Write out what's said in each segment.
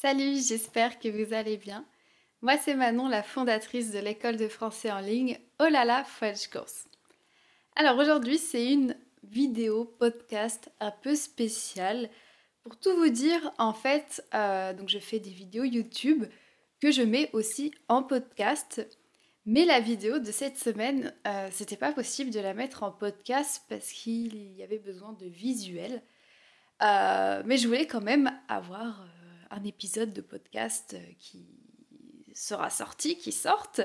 Salut, j'espère que vous allez bien. Moi, c'est Manon, la fondatrice de l'école de français en ligne Olala French Course. Alors aujourd'hui, c'est une vidéo podcast un peu spéciale. Pour tout vous dire, en fait, euh, donc je fais des vidéos YouTube que je mets aussi en podcast. Mais la vidéo de cette semaine, euh, c'était pas possible de la mettre en podcast parce qu'il y avait besoin de visuels. Euh, mais je voulais quand même avoir un épisode de podcast euh, qui sera sorti, qui sorte.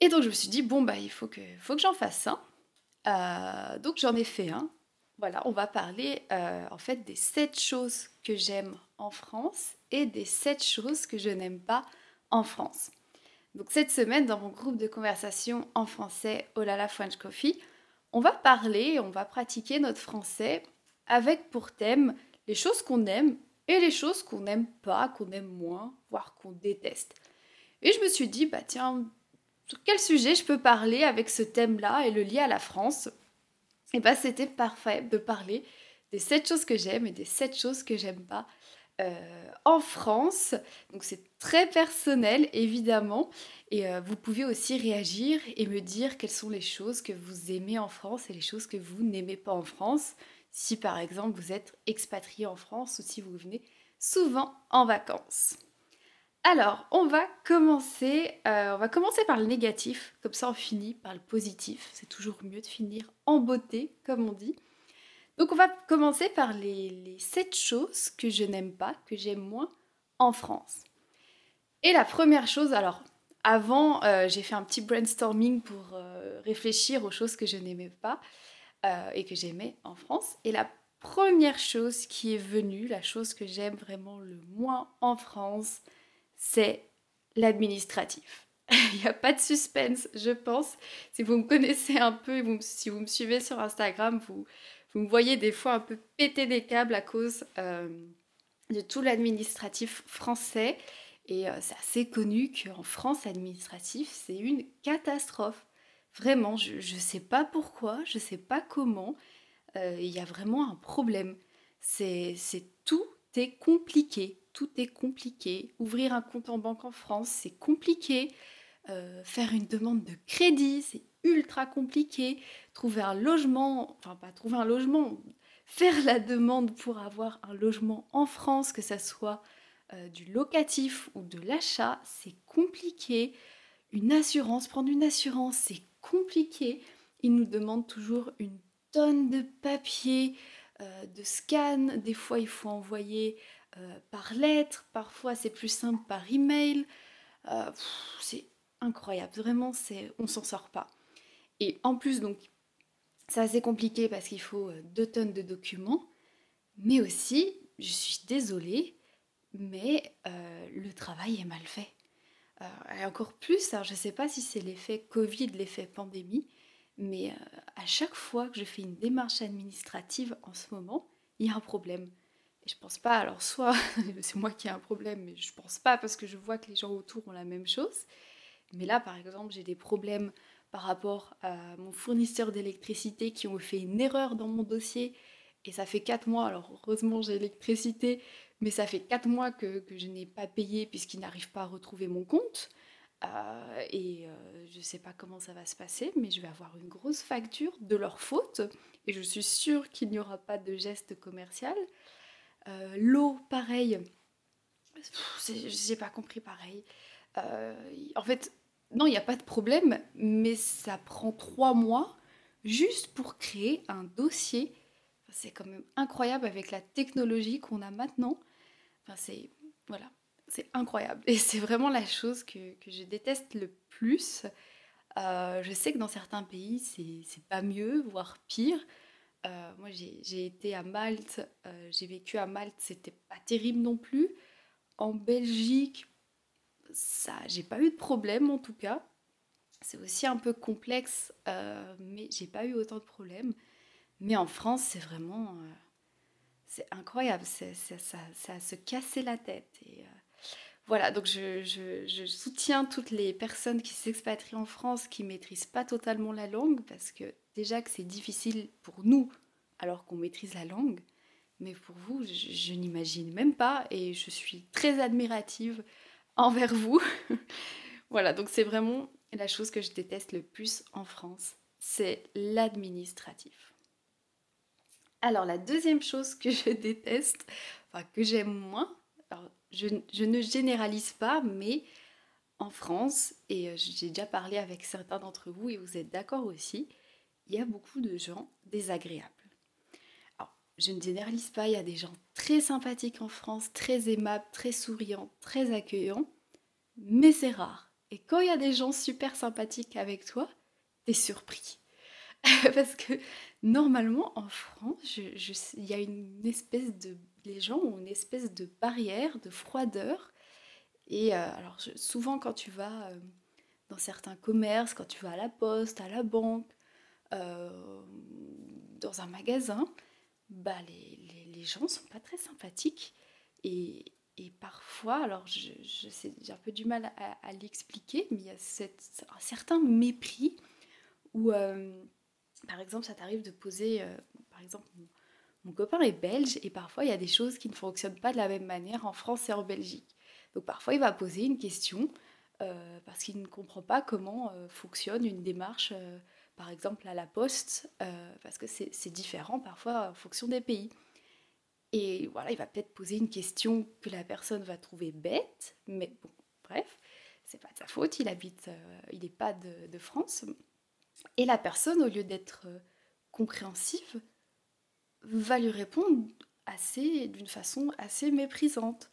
Et donc je me suis dit, bon, bah, il faut que, faut que j'en fasse un. Euh, donc j'en ai fait un. Voilà, on va parler euh, en fait des 7 choses que j'aime en France et des 7 choses que je n'aime pas en France. Donc cette semaine, dans mon groupe de conversation en français Olala French Coffee, on va parler, on va pratiquer notre français avec pour thème les choses qu'on aime et les choses qu'on n'aime pas, qu'on aime moins, voire qu'on déteste. Et je me suis dit, bah tiens, sur quel sujet je peux parler avec ce thème-là et le lier à la France? Et bah c'était parfait de parler des 7 choses que j'aime et des 7 choses que j'aime pas euh, en France. Donc c'est très personnel évidemment. Et euh, vous pouvez aussi réagir et me dire quelles sont les choses que vous aimez en France et les choses que vous n'aimez pas en France si par exemple vous êtes expatrié en France ou si vous venez souvent en vacances. Alors, on va commencer, euh, on va commencer par le négatif, comme ça on finit par le positif. C'est toujours mieux de finir en beauté, comme on dit. Donc on va commencer par les, les 7 choses que je n'aime pas, que j'aime moins en France. Et la première chose, alors avant, euh, j'ai fait un petit brainstorming pour euh, réfléchir aux choses que je n'aimais pas. Euh, et que j'aimais en France. Et la première chose qui est venue, la chose que j'aime vraiment le moins en France, c'est l'administratif. Il n'y a pas de suspense, je pense. Si vous me connaissez un peu, si vous me suivez sur Instagram, vous, vous me voyez des fois un peu péter des câbles à cause euh, de tout l'administratif français. Et euh, c'est assez connu qu'en France, l'administratif, c'est une catastrophe. Vraiment, je ne sais pas pourquoi, je ne sais pas comment. Euh, il y a vraiment un problème. C'est tout est compliqué. Tout est compliqué. Ouvrir un compte en banque en France, c'est compliqué. Euh, faire une demande de crédit, c'est ultra compliqué. Trouver un logement, enfin pas trouver un logement, faire la demande pour avoir un logement en France, que ça soit euh, du locatif ou de l'achat, c'est compliqué. Une assurance, prendre une assurance, c'est compliqué. Ils nous demandent toujours une tonne de papier, euh, de scan. Des fois, il faut envoyer euh, par lettre. Parfois, c'est plus simple par email. Euh, c'est incroyable. Vraiment, c'est, on s'en sort pas. Et en plus, donc, c'est compliqué parce qu'il faut deux tonnes de documents. Mais aussi, je suis désolée, mais le travail est mal fait. Euh, et encore plus, je ne sais pas si c'est l'effet Covid, l'effet pandémie, mais euh, à chaque fois que je fais une démarche administrative en ce moment, il y a un problème. Et je pense pas, alors soit c'est moi qui ai un problème, mais je pense pas parce que je vois que les gens autour ont la même chose. Mais là, par exemple, j'ai des problèmes par rapport à mon fournisseur d'électricité qui ont fait une erreur dans mon dossier. Et ça fait 4 mois, alors heureusement j'ai l'électricité, mais ça fait 4 mois que, je n'ai pas payé puisqu'il n'arrive pas à retrouver mon compte. Euh, et euh, je ne sais pas comment ça va se passer, mais je vais avoir une grosse facture de leur faute. Et je suis sûre qu'il n'y aura pas de geste commercial. Euh, l'eau, pareil. Je n'ai pas compris pareil. en fait, non, il n'y a pas de problème, mais ça prend 3 mois juste pour créer un dossier. C'est quand même incroyable avec la technologie qu'on a maintenant c'est voilà, c'est incroyable. Et c'est vraiment la chose que, je déteste le plus. Euh, je sais que dans certains pays, c'est pas mieux, voire pire. Euh, moi, j'ai été à Malte, euh, j'ai vécu à Malte, c'était pas terrible non plus. En Belgique, ça, j'ai pas eu de problème en tout cas. C'est aussi un peu complexe, mais j'ai pas eu autant de problèmes. Mais en France, c'est vraiment c'est incroyable, ça, ça a se casser la tête. Et, euh, voilà, donc je, je, soutiens toutes les personnes qui s'expatrient en France qui maîtrisent pas totalement la langue, parce que déjà que c'est difficile pour nous alors qu'on maîtrise la langue, mais pour vous, je, n'imagine même pas et je suis très admirative envers vous. voilà, donc c'est vraiment la chose que je déteste le plus en France, c'est l'administratif. Alors la deuxième chose que je déteste, enfin que j'aime moins, je, je, ne généralise pas, mais en France, et euh, j'ai déjà parlé avec certains d'entre vous et vous êtes d'accord aussi, il y a beaucoup de gens désagréables. Alors, je ne généralise pas, il y a des gens très sympathiques en France, très aimables, très souriants, très accueillants, mais c'est rare. Et quand il y a des gens super sympathiques avec toi, t'es surpris. Parce que normalement en France, il y a une espèce de... Les gens ont une espèce de barrière, de froideur. Et euh, alors souvent quand tu vas euh, dans certains commerces, quand tu vas à la poste, à la banque, euh, dans un magasin, bah, les, les, les gens sont pas très sympathiques. Et, et parfois, alors je, je j'ai un peu du mal à, l'expliquer, mais il y a cette, un certain mépris où, par exemple, ça t'arrive de poser, euh, par exemple, mon, copain est belge et parfois il y a des choses qui ne fonctionnent pas de la même manière en France et en Belgique. Donc parfois il va poser une question parce qu'il ne comprend pas comment fonctionne une démarche par exemple à la poste, euh, parce que c'est différent parfois en fonction des pays. Et voilà, il va peut-être poser une question que la personne va trouver bête, mais bon, bref, c'est pas de sa faute, il habite, euh, il n'est pas de, France. Et la personne, au lieu d'être euh, compréhensive, va lui répondre assez, d'une façon assez méprisante,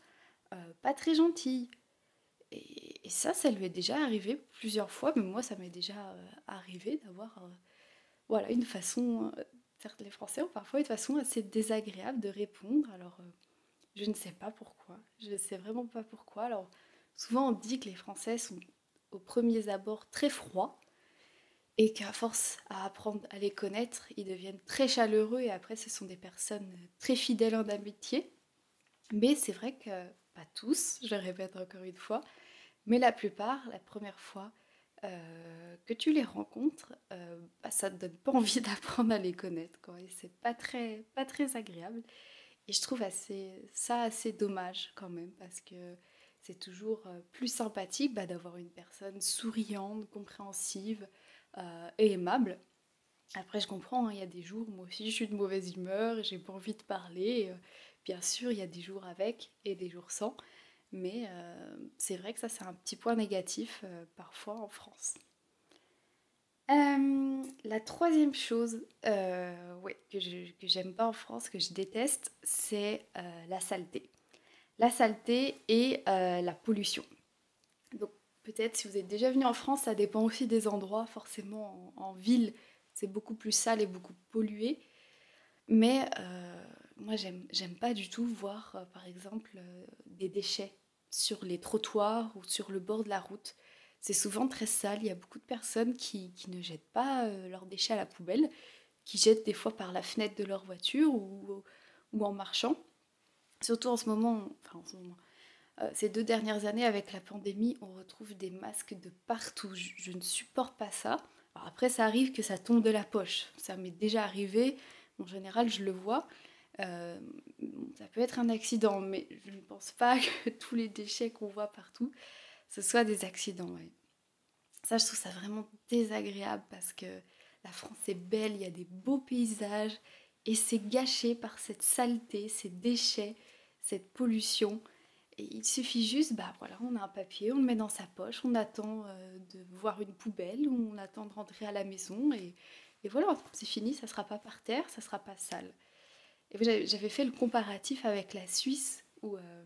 pas très gentille. Et, ça, ça lui est déjà arrivé plusieurs fois, mais moi, ça m'est déjà euh, arrivé d'avoir euh, voilà, une façon, euh, certes les Français ont parfois une façon assez désagréable de répondre, alors je ne sais pas pourquoi, je ne sais vraiment pas pourquoi. Alors souvent on dit que les Français sont au premier abord très froids, et qu'à force à apprendre à les connaître, ils deviennent très chaleureux et après ce sont des personnes très fidèles en amitié. Mais c'est vrai que pas tous, je répète encore une fois, mais la plupart, la première fois euh, que tu les rencontres, euh, bah, ça te donne pas envie d'apprendre à les connaître. Quoi. Et c'est pas très, pas très agréable. Et je trouve assez, ça assez dommage quand même, parce que c'est toujours euh, plus sympathique bah, d'avoir une personne souriante, compréhensive et aimable. Après, je comprends, hein, il y a des jours, moi aussi, je suis de mauvaise humeur, j'ai pas envie de parler. bien sûr, il y a des jours avec et des jours sans. Mais euh, c'est vrai que ça, c'est un petit point négatif euh, parfois en France. Euh, la troisième chose ouais, que, j'aime pas en France, que je déteste, c'est la saleté. La saleté et la pollution. Peut-être si vous êtes déjà venu en France, ça dépend aussi des endroits. Forcément, en, ville, c'est beaucoup plus sale et beaucoup pollué. Mais moi, j'aime pas du tout voir, par exemple, des déchets sur les trottoirs ou sur le bord de la route. C'est souvent très sale. Il y a beaucoup de personnes qui, ne jettent pas euh, leurs déchets à la poubelle, qui jettent des fois par la fenêtre de leur voiture ou, en marchant. Surtout en ce moment, euh, ces deux dernières années avec la pandémie, on retrouve des masques de partout. Je, ne supporte pas ça. après, ça arrive que ça tombe de la poche. Ça m'est déjà arrivé. En général, je le vois. Euh, ça peut être un accident, mais je ne pense pas que tous les déchets qu'on voit partout, ce soient des accidents. Ça, je trouve ça vraiment désagréable parce que la France est belle, il y a des beaux paysages, et c'est gâché par cette saleté, ces déchets, cette pollution. Il suffit juste, bah voilà, on a un papier, on le met dans sa poche, on attend euh, de voir une poubelle, ou on attend de rentrer à la maison, et, voilà, c'est fini, ça sera pas par terre, ça sera pas sale. Et j'avais fait le comparatif avec la Suisse, où euh,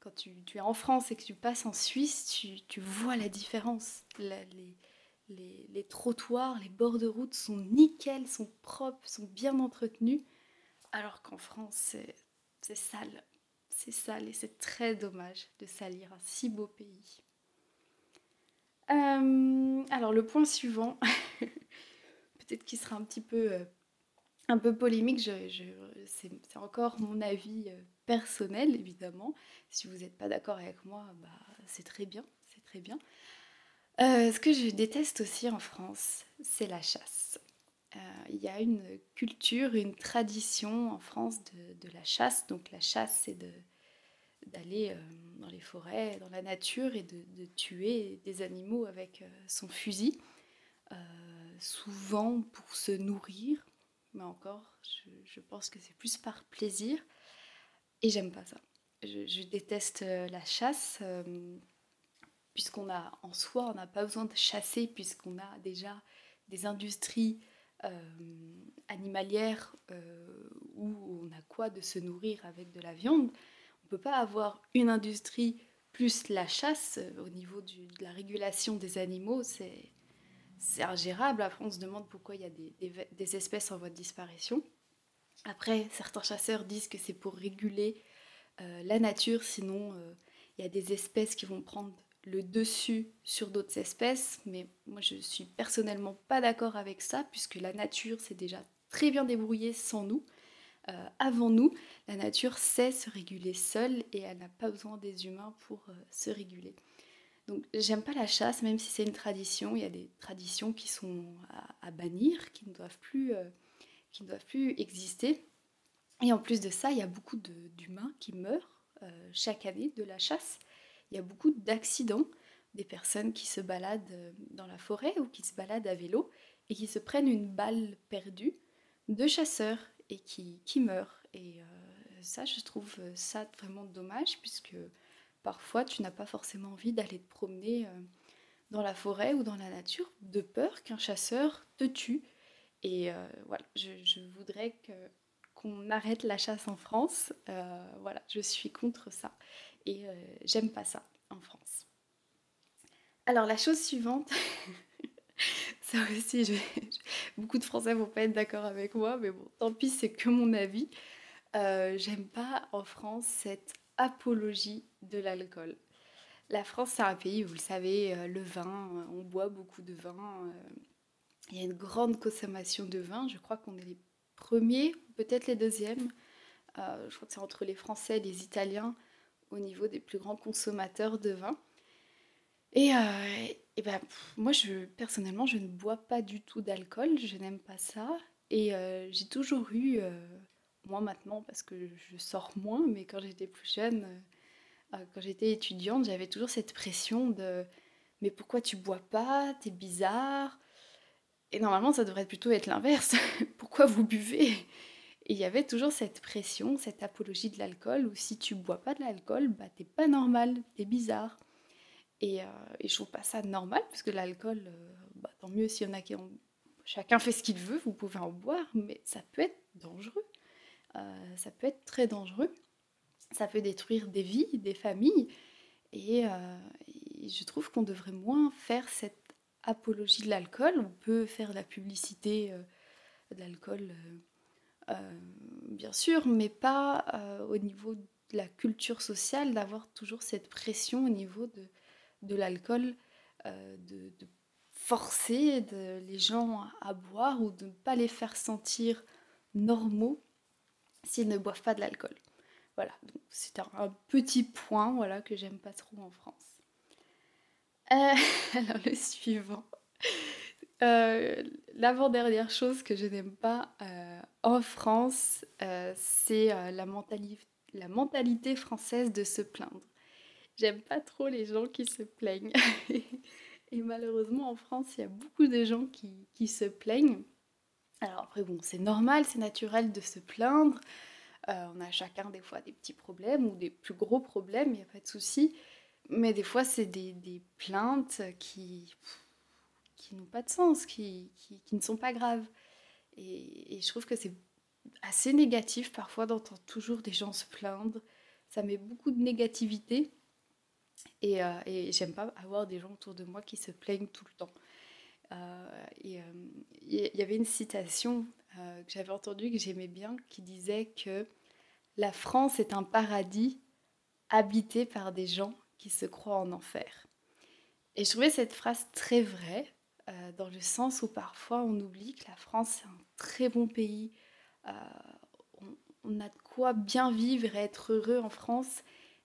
quand tu, es en France et que tu passes en Suisse, tu, vois la différence. les, trottoirs, les bords de route sont nickel, sont propres, sont bien entretenus, alors qu'en France, c'est sale. C'est sale et c'est très dommage de salir un si beau pays. Euh, alors le point suivant, peut-être qu'il sera un petit peu euh, un peu polémique, c'est encore mon avis euh, personnel évidemment. Si vous n'êtes pas d'accord avec moi, bah, c'est très bien, c'est très bien. Ce que je déteste aussi en France, c'est la chasse. Il y a une culture, une tradition en France de, la chasse. Donc la chasse, c'est d'aller dans les forêts, dans la nature et de, tuer des animaux avec son fusil, souvent pour se nourrir, mais encore, je pense que c'est plus par plaisir. Et j'aime pas ça je, déteste euh, la chasse, euh, puisqu'on a en soi, on n'a pas besoin de chasser, puisqu'on a déjà des industries euh, animalières où on a quoi de se nourrir avec de la viande. On ne peut pas avoir une industrie plus la chasse au niveau de la régulation des animaux, c'est ingérable. Après, on se demande pourquoi il y a des, des, espèces en voie de disparition. Après, certains chasseurs disent que c'est pour réguler euh, la nature, sinon euh, il y a des espèces qui vont prendre le dessus sur d'autres espèces, mais moi je suis personnellement pas d'accord avec ça, puisque la nature s'est déjà très bien débrouillée sans nous. Euh, avant nous, la nature sait se réguler seule et elle n'a pas besoin des humains pour se réguler. Donc j'aime pas la chasse, même si c'est une tradition. Il y a des traditions qui sont à, bannir, qui ne doivent plus, qui ne doivent plus exister. Et en plus de ça, il y a beaucoup d'humains qui meurent euh, chaque année de la chasse. Il y a beaucoup d'accidents, des personnes qui se baladent euh, dans la forêt ou qui se baladent à vélo et qui se prennent une balle perdue de chasseurs et qui, meurent. Et euh, ça, je trouve ça vraiment dommage puisque parfois tu n'as pas forcément envie d'aller te promener dans la forêt ou dans la nature de peur qu'un chasseur te tue. Et voilà, je, voudrais qu'on arrête la chasse en France. Euh, voilà, je suis contre ça et euh, j'aime pas ça en France. Alors la chose suivante, ça aussi, beaucoup de Français vont pas être d'accord avec moi, mais bon, tant pis, c'est que mon avis. Euh, j'aime pas en France cette apologie de l'alcool. La France, c'est un pays, vous le savez, le vin, on boit beaucoup de vin. il y a une grande consommation de vin. Je crois qu'on est les premiers, peut-être les deuxièmes. Euh, je crois que c'est entre les Français et les Italiens au niveau des plus grands consommateurs de vin. Et, euh, ben, moi, je, personnellement, je ne bois pas du tout d'alcool, je n'aime pas ça. Et euh, j'ai toujours eu, moi maintenant, parce que je sors moins, mais quand j'étais plus jeune, quand j'étais étudiante, j'avais toujours cette pression de mais pourquoi tu bois pas? T'es bizarre. Et normalement, ça devrait plutôt être l'inverse. Pourquoi vous buvez? Il y avait toujours cette pression, cette apologie de l'alcool, où si tu bois pas de l'alcool, bah t'es pas normal, t'es bizarre. Et, euh, et, je trouve pas ça normal, parce l'alcool, euh, bah, tant mieux s'il y en a qui ont... Chacun fait ce qu'il veut, vous pouvez en boire, mais ça peut être dangereux. Euh, ça peut être très dangereux. Ça peut détruire des vies, des familles. Et, et je trouve qu'on devrait moins faire cette apologie de l'alcool. On peut faire la publicité euh, de l'alcool, euh, euh, bien sûr, mais pas au niveau de la culture sociale, d'avoir toujours cette pression au niveau de, de l'alcool, de, forcer les gens à, boire ou de ne pas les faire sentir normaux s'ils ne boivent pas de l'alcool. Voilà, c'est un, petit point voilà, que j'aime pas trop en France. Euh, alors le suivant. Euh, l'avant-dernière chose que je n'aime pas euh, en France, c'est la, la mentalité française de se plaindre. J'aime pas trop les gens qui se plaignent. Et malheureusement, en France, il y a beaucoup de gens qui, qui se plaignent. Alors après, bon, c'est normal, c'est naturel de se plaindre. on a chacun des fois des petits problèmes ou des plus gros problèmes, il n'y a pas de souci. Mais des fois, c'est des, des, plaintes qui, qui n'ont pas de sens, qui, qui, ne sont pas graves. Et, et je trouve que c'est assez négatif parfois d'entendre toujours des gens se plaindre. Ça met beaucoup de négativité. Et, euh, et j'aime pas avoir des gens autour de moi qui se plaignent tout le temps. Euh, et euh, il y avait une citation que j'avais entendue que j'aimais bien qui disait que la France est un paradis habité par des gens qui se croient en enfer. Et je trouvais cette phrase très vraie, euh, dans le sens où parfois on oublie que la France est un très bon pays, euh, on, a de quoi bien vivre et être heureux en France,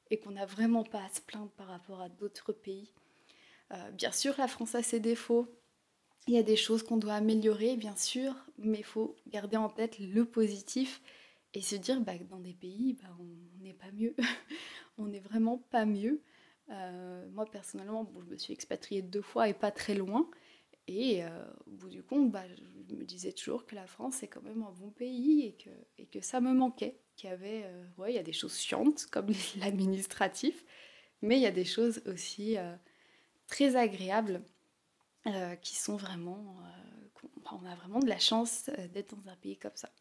et qu'on n'a vraiment pas à se plaindre par rapport à d'autres pays. Euh, bien sûr, la France a ses défauts, Il y a des choses qu'on doit améliorer, bien sûr, mais il faut garder en tête le positif et se dire bah, que dans des pays, bah, on n'est pas mieux. on n'est vraiment pas mieux. Moi, personnellement, bon, je me suis expatriée deux fois et pas très loin. Et euh, au bout du compte, bah, je me disais toujours que la France est quand même un bon pays et que, et que ça me manquait. Qu'il y avait, euh, ouais, il y a des choses chiantes comme l'administratif, mais il y a des choses aussi très agréables qui sont vraiment. on a vraiment de la chance d'être dans un pays comme ça.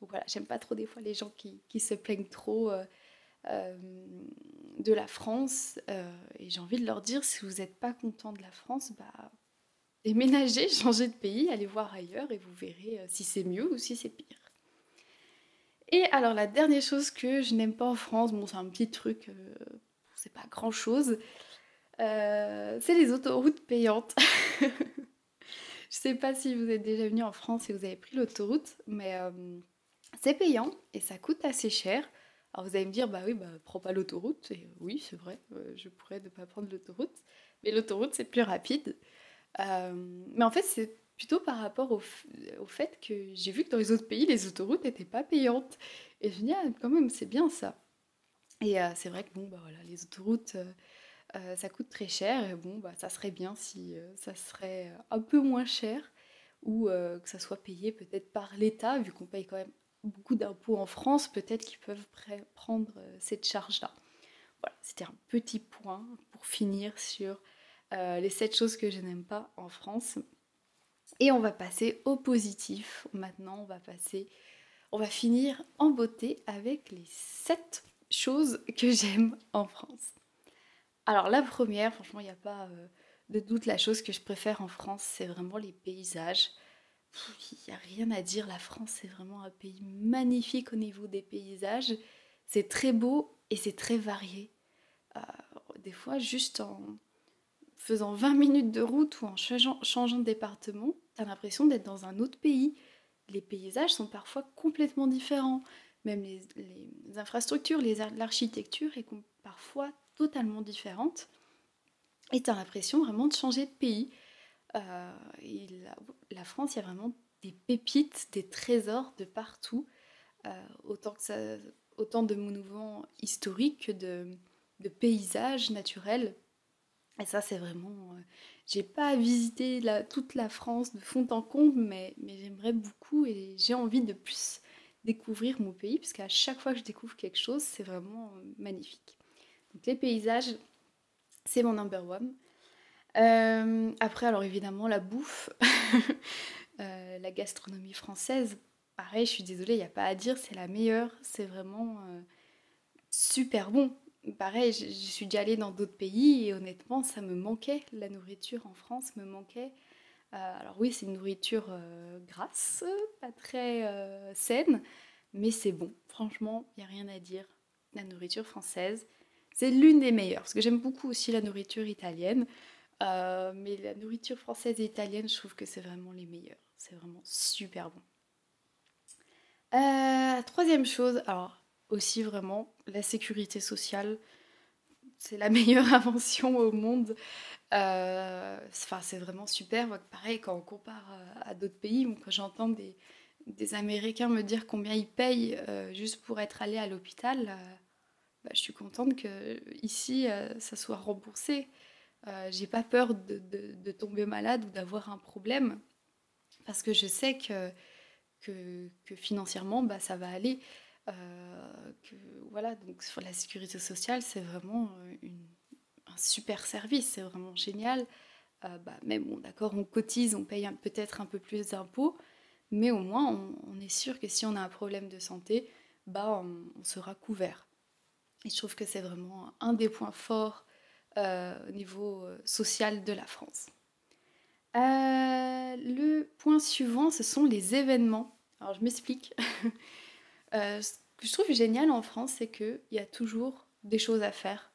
Donc voilà, j'aime pas trop des fois les gens qui, qui se plaignent trop euh, de la France. Euh, et j'ai envie de leur dire, si vous n'êtes pas content de la France, bah, déménagez, changez de pays, allez voir ailleurs et vous verrez euh, si c'est mieux ou si c'est pire. Et alors la dernière chose que je n'aime pas en France, bon c'est un petit truc, c'est pas grand chose, c'est les autoroutes payantes. je sais pas si vous êtes déjà venu en France et vous avez pris l'autoroute, mais c'est payant et ça coûte assez cher. Alors vous allez me dire, bah oui, bah prends pas l'autoroute. Oui, c'est vrai, euh, je pourrais ne pas prendre l'autoroute. Mais l'autoroute, c'est plus rapide. Euh, mais en fait, c'est plutôt par rapport au, au fait que j'ai vu que dans les autres pays, les autoroutes n'étaient pas payantes. Et je me dis, ah, quand même, c'est bien ça. Et euh, c'est vrai que bon, bah voilà, les autoroutes, ça coûte très cher. Et bon, bah ça serait bien si ça serait un peu moins cher ou que ça soit payé peut-être par l'État, vu qu'on paye quand même beaucoup d'impôts en France, peut-être qu'ils peuvent prendre euh, cette charge-là. Voilà, c'était un petit point pour finir sur euh, les sept choses que je n'aime pas en France. Et on va passer au positif. Maintenant, on va passer, on va finir en beauté avec les sept choses que j'aime en France. Alors la première, franchement, il n'y a pas euh, de doute, la chose que je préfère en France, c'est vraiment les paysages il n'y a rien à dire, la France c'est vraiment un pays magnifique au niveau des paysages. C'est très beau et c'est très varié. Euh, des fois, juste en faisant 20 minutes de route ou en changeant, de département, tu as l'impression d'être dans un autre pays. Les paysages sont parfois complètement différents. Même les, infrastructures, l'architecture est parfois totalement différente. Et tu as l'impression vraiment de changer de pays. Euh, la, France, il y a vraiment des pépites, des trésors de partout, euh, autant, de monuments historiques que de, paysages naturels. Et ça, c'est vraiment. Euh, j'ai pas visité toute la France de fond en comble, mais, j'aimerais beaucoup et j'ai envie de plus découvrir mon pays, parce qu'à chaque fois que je découvre quelque chose, c'est vraiment magnifique. Donc les paysages, c'est mon number one. Euh, après, alors évidemment, la bouffe, euh, la gastronomie française, pareil, je suis désolée, il n'y a pas à dire, c'est la meilleure, c'est vraiment euh, super bon. Pareil, je, suis déjà allée dans d'autres pays et honnêtement, ça me manquait, la nourriture en France me manquait. alors oui, c'est une nourriture grasse, pas très saine, mais c'est bon. Franchement, il n'y a rien à dire. La nourriture française, c'est l'une des meilleures, parce que j'aime beaucoup aussi la nourriture italienne. Euh, mais la nourriture française et italienne, je trouve que c'est vraiment les meilleurs. C'est vraiment super bon. Euh, troisième chose, alors aussi vraiment la sécurité sociale. C'est la meilleure invention au monde. Euh, c'est vraiment super. Pareil, quand on compare à, d'autres pays, quand j'entends des, des, Américains me dire combien ils payent juste pour être allés à l'hôpital, bah, je suis contente que ici ça soit remboursé. Euh, j'ai pas peur de, tomber malade ou d'avoir un problème parce que je sais que, que, financièrement bah, ça va aller. Euh, voilà, donc sur la sécurité sociale, c'est vraiment euh, un super service, c'est vraiment génial. bah, mais bon, d'accord, on cotise, on paye peut-être un peu plus d'impôts, mais au moins on, est sûr que si on a un problème de santé, bah, on sera couvert. Et je trouve que c'est vraiment un des points forts euh, au niveau euh, social de la France. Euh, le point suivant, ce sont les événements. Alors je m'explique. ce que je trouve génial en France, c'est qu'il y a toujours des choses à faire.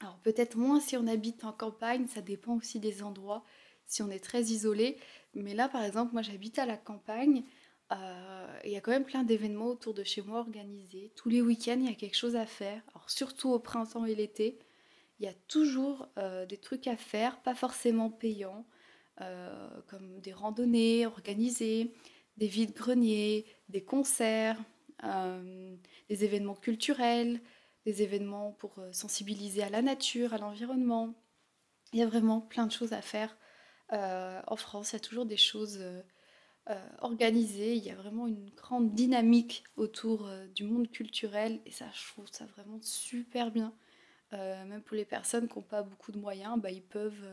Alors peut-être moins si on habite en campagne, ça dépend aussi des endroits, si on est très isolé. Mais là, par exemple, moi j'habite à la campagne. il y a quand même plein d'événements autour de chez moi organisés. Tous les week-ends, il y a quelque chose à faire. Alors surtout au printemps et l'été il y a toujours euh, des trucs à faire, pas forcément payants. comme des randonnées organisées, des vides-greniers, des concerts, des événements culturels, des événements pour sensibiliser à la nature, à l'environnement. Il y a vraiment plein de choses à faire. en France, il y a toujours des choses euh, organisé. Il y a vraiment une grande dynamique autour euh, du monde culturel et ça, je trouve ça vraiment super bien. Euh, même pour les personnes qui n'ont pas beaucoup de moyens, bah, ils, peuvent,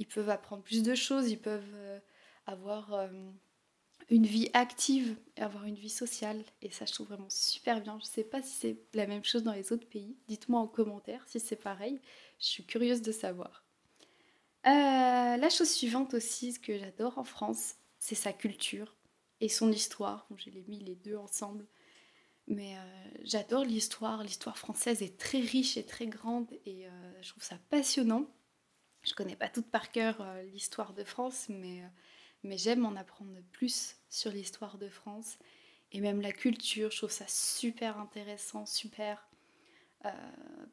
ils peuvent apprendre plus de choses, ils peuvent avoir une vie active et avoir une vie sociale. Et ça, je trouve vraiment super bien. Je ne sais pas si c'est la même chose dans les autres pays. Dites-moi en commentaire si c'est pareil. Je suis curieuse de savoir. la chose suivante aussi, ce que j'adore en France, c'est sa culture et son histoire. j'ai mis les deux ensemble. Mais euh, j'adore l'histoire. L'histoire française est très riche et très grande et euh, je trouve ça passionnant. Je connais pas toute par cœur euh, l'histoire de France, mais, mais j'aime en apprendre plus sur l'histoire de France et même la culture. Je trouve ça super intéressant, super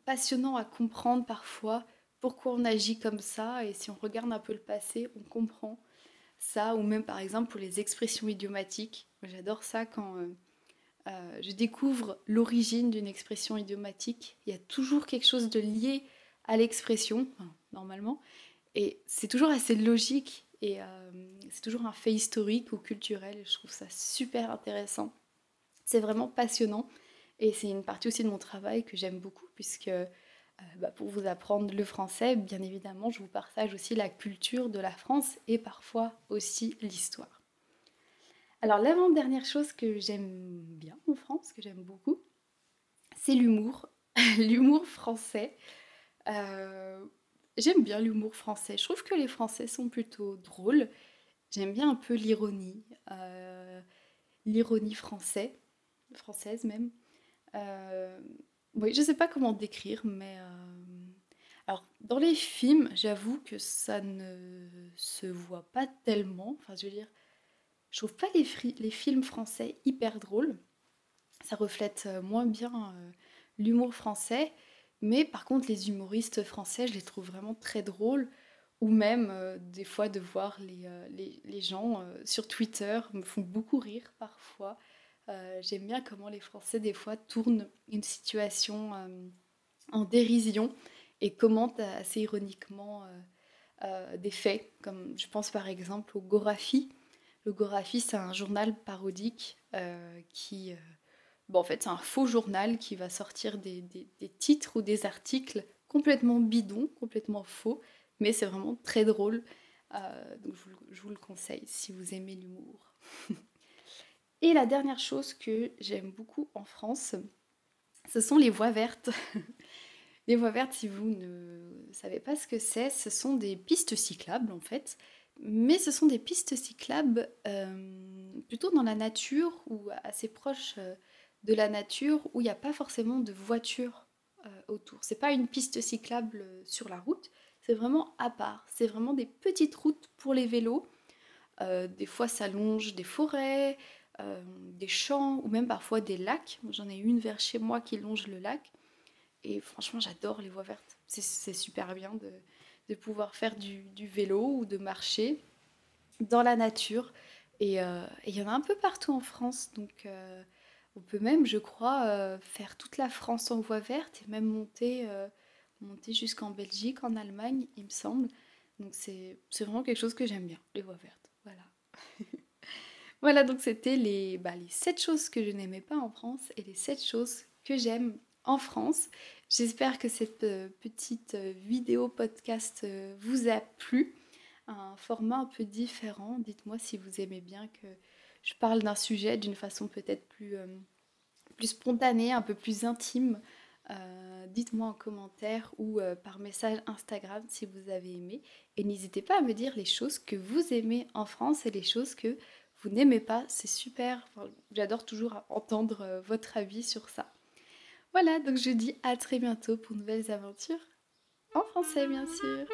passionnant à comprendre parfois pourquoi on agit comme ça. Et si on regarde un peu le passé, on comprend ça, ou même par exemple pour les expressions idiomatiques. J'adore ça quand euh, euh, je découvre l'origine d'une expression idiomatique. Il y a toujours quelque chose de lié à l'expression, normalement, et c'est toujours assez logique et euh, c'est toujours un fait historique ou culturel. Je trouve ça super intéressant. C'est vraiment passionnant et c'est une partie aussi de mon travail que j'aime beaucoup puisque euh, bah, pour vous apprendre le français, bien évidemment, je vous partage aussi la culture de la France et parfois aussi l'histoire. Alors l'avant-dernière chose que j'aime bien en France, que j'aime beaucoup, c'est l'humour, l'humour français. Euh, j'aime bien l'humour français. Je trouve que les Français sont plutôt drôles. J'aime bien un peu l'ironie, euh, l'ironie française, même. Oui, je sais pas comment décrire, mais euh, alors dans les films, j'avoue que ça ne se voit pas tellement. Enfin, je veux dire, je trouve pas les, films français hyper drôles. Ça reflète euh, moins bien euh, l'humour français, mais par contre, les humoristes français, je les trouve vraiment très drôles. Ou même des fois de voir les, les, les gens sur Twitter me font beaucoup rire parfois. Euh, j'aime bien comment les Français, des fois, tournent une situation euh, en dérision et commentent assez ironiquement euh, des faits, comme je pense par exemple au Gorafi. Le Gorafi, c'est un journal parodique qui. En fait, c'est un faux journal qui va sortir des, titres ou des articles complètement bidons, complètement faux, mais c'est vraiment très drôle. donc, je vous le conseille si vous aimez l'humour. Et la dernière chose que j'aime beaucoup en France, ce sont les voies vertes. les voies vertes, si vous ne savez pas ce que c'est, ce sont des pistes cyclables en fait. Mais ce sont des pistes cyclables euh, plutôt dans la nature ou assez proches euh, de la nature où il n'y a pas forcément de voitures euh, autour. C'est pas une piste cyclable sur la route, c'est vraiment à part. C'est vraiment des petites routes pour les vélos. des fois, ça longe des forêts, euh, des champs ou même parfois des lacs. J'en ai une vers chez moi qui longe le lac. Et franchement, j'adore les voies vertes. C'est super bien de, pouvoir faire du, vélo ou de marcher dans la nature. Euh, et il y en a un peu partout en France. Donc euh, on peut même, je crois, faire toute la France en voie verte et même monter, monter jusqu'en Belgique, en Allemagne, il me semble. Donc c'est vraiment quelque chose que j'aime bien, les voies vertes. Voilà. Voilà, donc c'était les, bah, les 7 choses que je n'aimais pas en France et les 7 choses que j'aime en France. J'espère que cette euh, petite euh, vidéo podcast euh, vous a plu. Un format un peu différent. Dites-moi si vous aimez bien que je parle d'un sujet d'une façon peut-être plus, plus spontanée, un peu plus intime. Dites-moi en commentaire ou par message Instagram si vous avez aimé. Et n'hésitez pas à me dire les choses que vous aimez en France et les choses que vous n'aimez pas, c'est super. J'adore toujours entendre euh, votre avis sur ça. Voilà, donc je dis à très bientôt pour nouvelles aventures. En français, bien sûr.